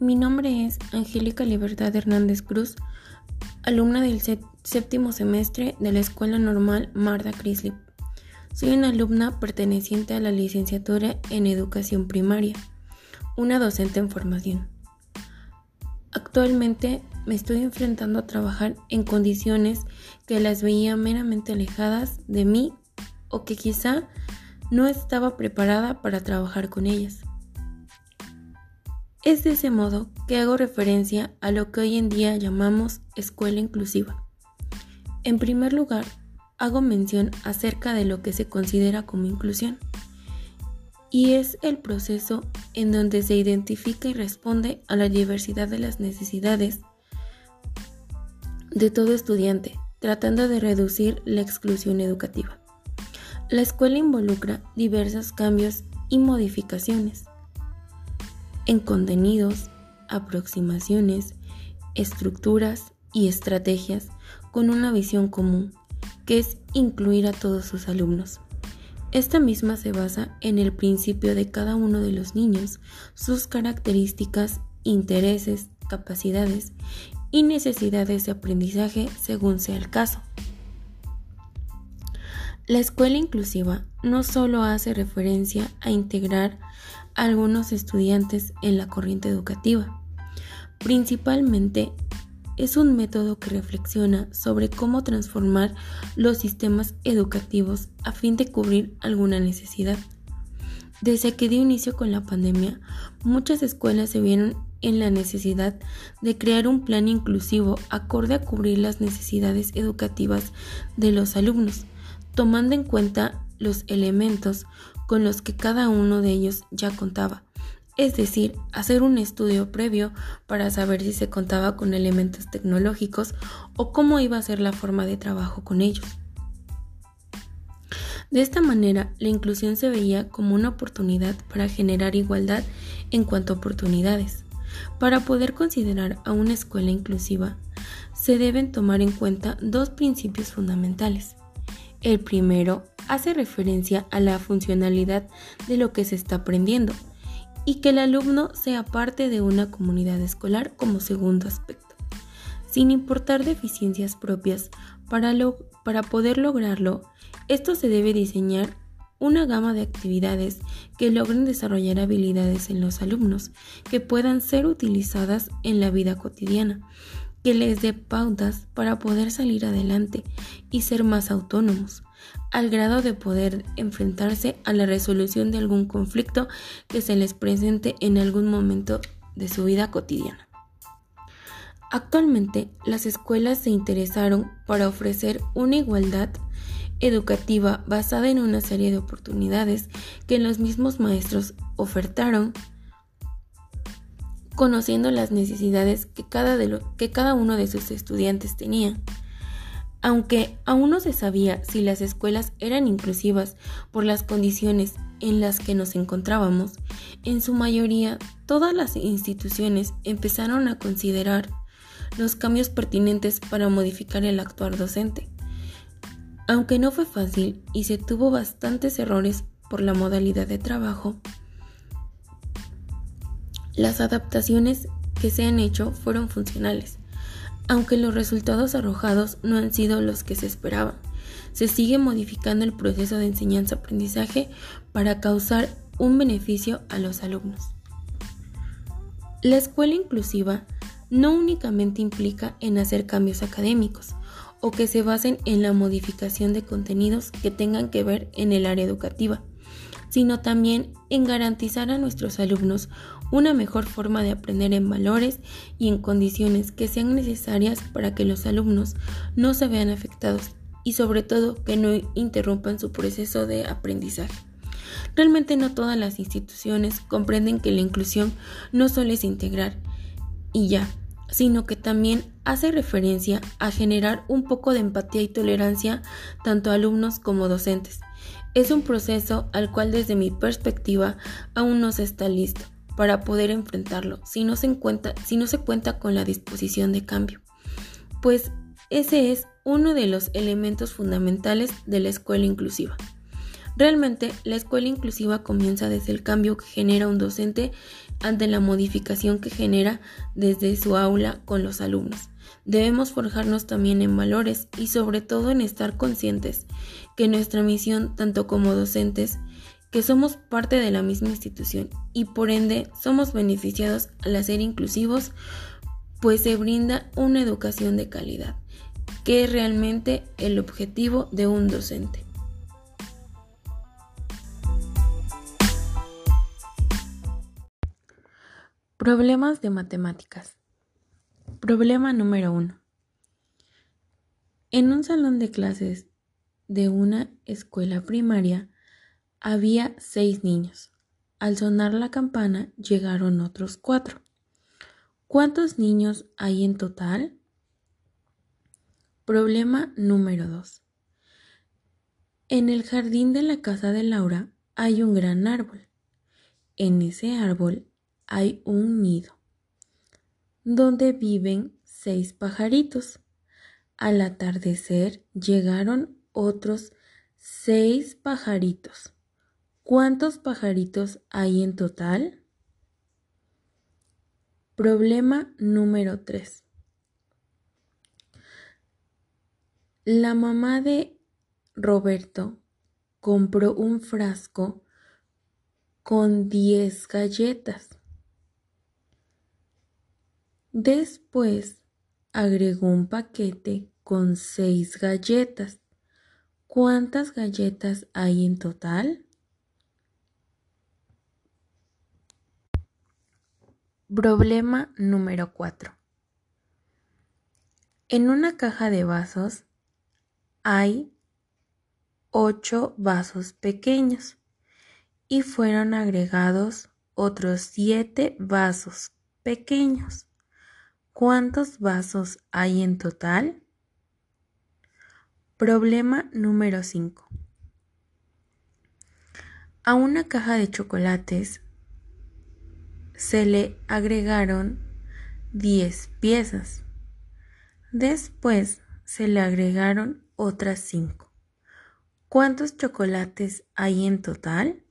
Mi nombre es Angélica Libertad Hernández Cruz, alumna del séptimo semestre de la Escuela Normal Marda Crislip. Soy una alumna perteneciente a la licenciatura en Educación Primaria, una docente en formación. Actualmente me estoy enfrentando a trabajar en condiciones que las veía meramente alejadas de mí o que quizá no estaba preparada para trabajar con ellas. Es de ese modo que hago referencia a lo que hoy en día llamamos escuela inclusiva. En primer lugar, hago mención acerca de lo que se considera como inclusión, y es el proceso en donde se identifica y responde a la diversidad de las necesidades de todo estudiante, tratando de reducir la exclusión educativa. La escuela involucra diversos cambios y modificaciones en contenidos, aproximaciones, estructuras y estrategias con una visión común, que es incluir a todos sus alumnos. Esta misma se basa en el principio de cada uno de los niños, sus características, intereses, capacidades y necesidades de aprendizaje según sea el caso. La escuela inclusiva no solo hace referencia a integrar algunos estudiantes en la corriente educativa, principalmente es un método que reflexiona sobre cómo transformar los sistemas educativos a fin de cubrir alguna necesidad. Desde que dio inicio con la pandemia, muchas escuelas se vieron en la necesidad de crear un plan inclusivo acorde a cubrir las necesidades educativas de los alumnos, tomando en cuenta los elementos con los que cada uno de ellos ya contaba, es decir, hacer un estudio previo para saber si se contaba con elementos tecnológicos o cómo iba a ser la forma de trabajo con ellos. De esta manera, la inclusión se veía como una oportunidad para generar igualdad en cuanto a oportunidades. Para poder considerar a una escuela inclusiva, se deben tomar en cuenta dos principios fundamentales. El primero hace referencia a la funcionalidad de lo que se está aprendiendo y que el alumno sea parte de una comunidad escolar como segundo aspecto. Sin importar deficiencias propias, para, para poder lograrlo, esto se debe diseñar una gama de actividades que logren desarrollar habilidades en los alumnos que puedan ser utilizadas en la vida cotidiana que les dé pautas para poder salir adelante y ser más autónomos, al grado de poder enfrentarse a la resolución de algún conflicto que se les presente en algún momento de su vida cotidiana. Actualmente, las escuelas se interesaron para ofrecer una igualdad educativa basada en una serie de oportunidades que los mismos maestros ofertaron conociendo las necesidades que cada, que cada uno de sus estudiantes tenía. Aunque aún no se sabía si las escuelas eran inclusivas por las condiciones en las que nos encontrábamos, en su mayoría todas las instituciones empezaron a considerar los cambios pertinentes para modificar el actuar docente. Aunque no fue fácil y se tuvo bastantes errores por la modalidad de trabajo, las adaptaciones que se han hecho fueron funcionales, aunque los resultados arrojados no han sido los que se esperaban. Se sigue modificando el proceso de enseñanza-aprendizaje para causar un beneficio a los alumnos. La escuela inclusiva no únicamente implica en hacer cambios académicos o que se basen en la modificación de contenidos que tengan que ver en el área educativa, sino también en garantizar a nuestros alumnos una mejor forma de aprender en valores y en condiciones que sean necesarias para que los alumnos no se vean afectados y sobre todo que no interrumpan su proceso de aprendizaje. Realmente no todas las instituciones comprenden que la inclusión no solo es integrar y ya, sino que también hace referencia a generar un poco de empatía y tolerancia tanto a alumnos como docentes. Es un proceso al cual desde mi perspectiva aún no se está listo para poder enfrentarlo si no se, si no se cuenta con la disposición de cambio. Pues ese es uno de los elementos fundamentales de la escuela inclusiva. Realmente, la escuela inclusiva comienza desde el cambio que genera un docente ante la modificación que genera desde su aula con los alumnos. Debemos forjarnos también en valores y sobre todo en estar conscientes que nuestra misión, tanto como docentes, que somos parte de la misma institución y por ende somos beneficiados al ser inclusivos, pues se brinda una educación de calidad, que es realmente el objetivo de un docente. Problemas de matemáticas. Problema número 1. En un salón de clases de una escuela primaria había seis niños. Al sonar la campana llegaron otros cuatro. ¿Cuántos niños hay en total? Problema número 2. En el jardín de la casa de Laura hay un gran árbol. En ese árbol hay un nido donde viven seis pajaritos. Al atardecer llegaron otros seis pajaritos. ¿Cuántos pajaritos hay en total? Problema número 3. La mamá de Roberto compró un frasco con 10 galletas. Después agregó un paquete con seis galletas. ¿Cuántas galletas hay en total? Problema número 4. En una caja de vasos hay ocho vasos pequeños y fueron agregados otros siete vasos pequeños. ¿Cuántos vasos hay en total? Problema número 5. A una caja de chocolates se le agregaron 10 piezas. Después se le agregaron otras 5. ¿Cuántos chocolates hay en total?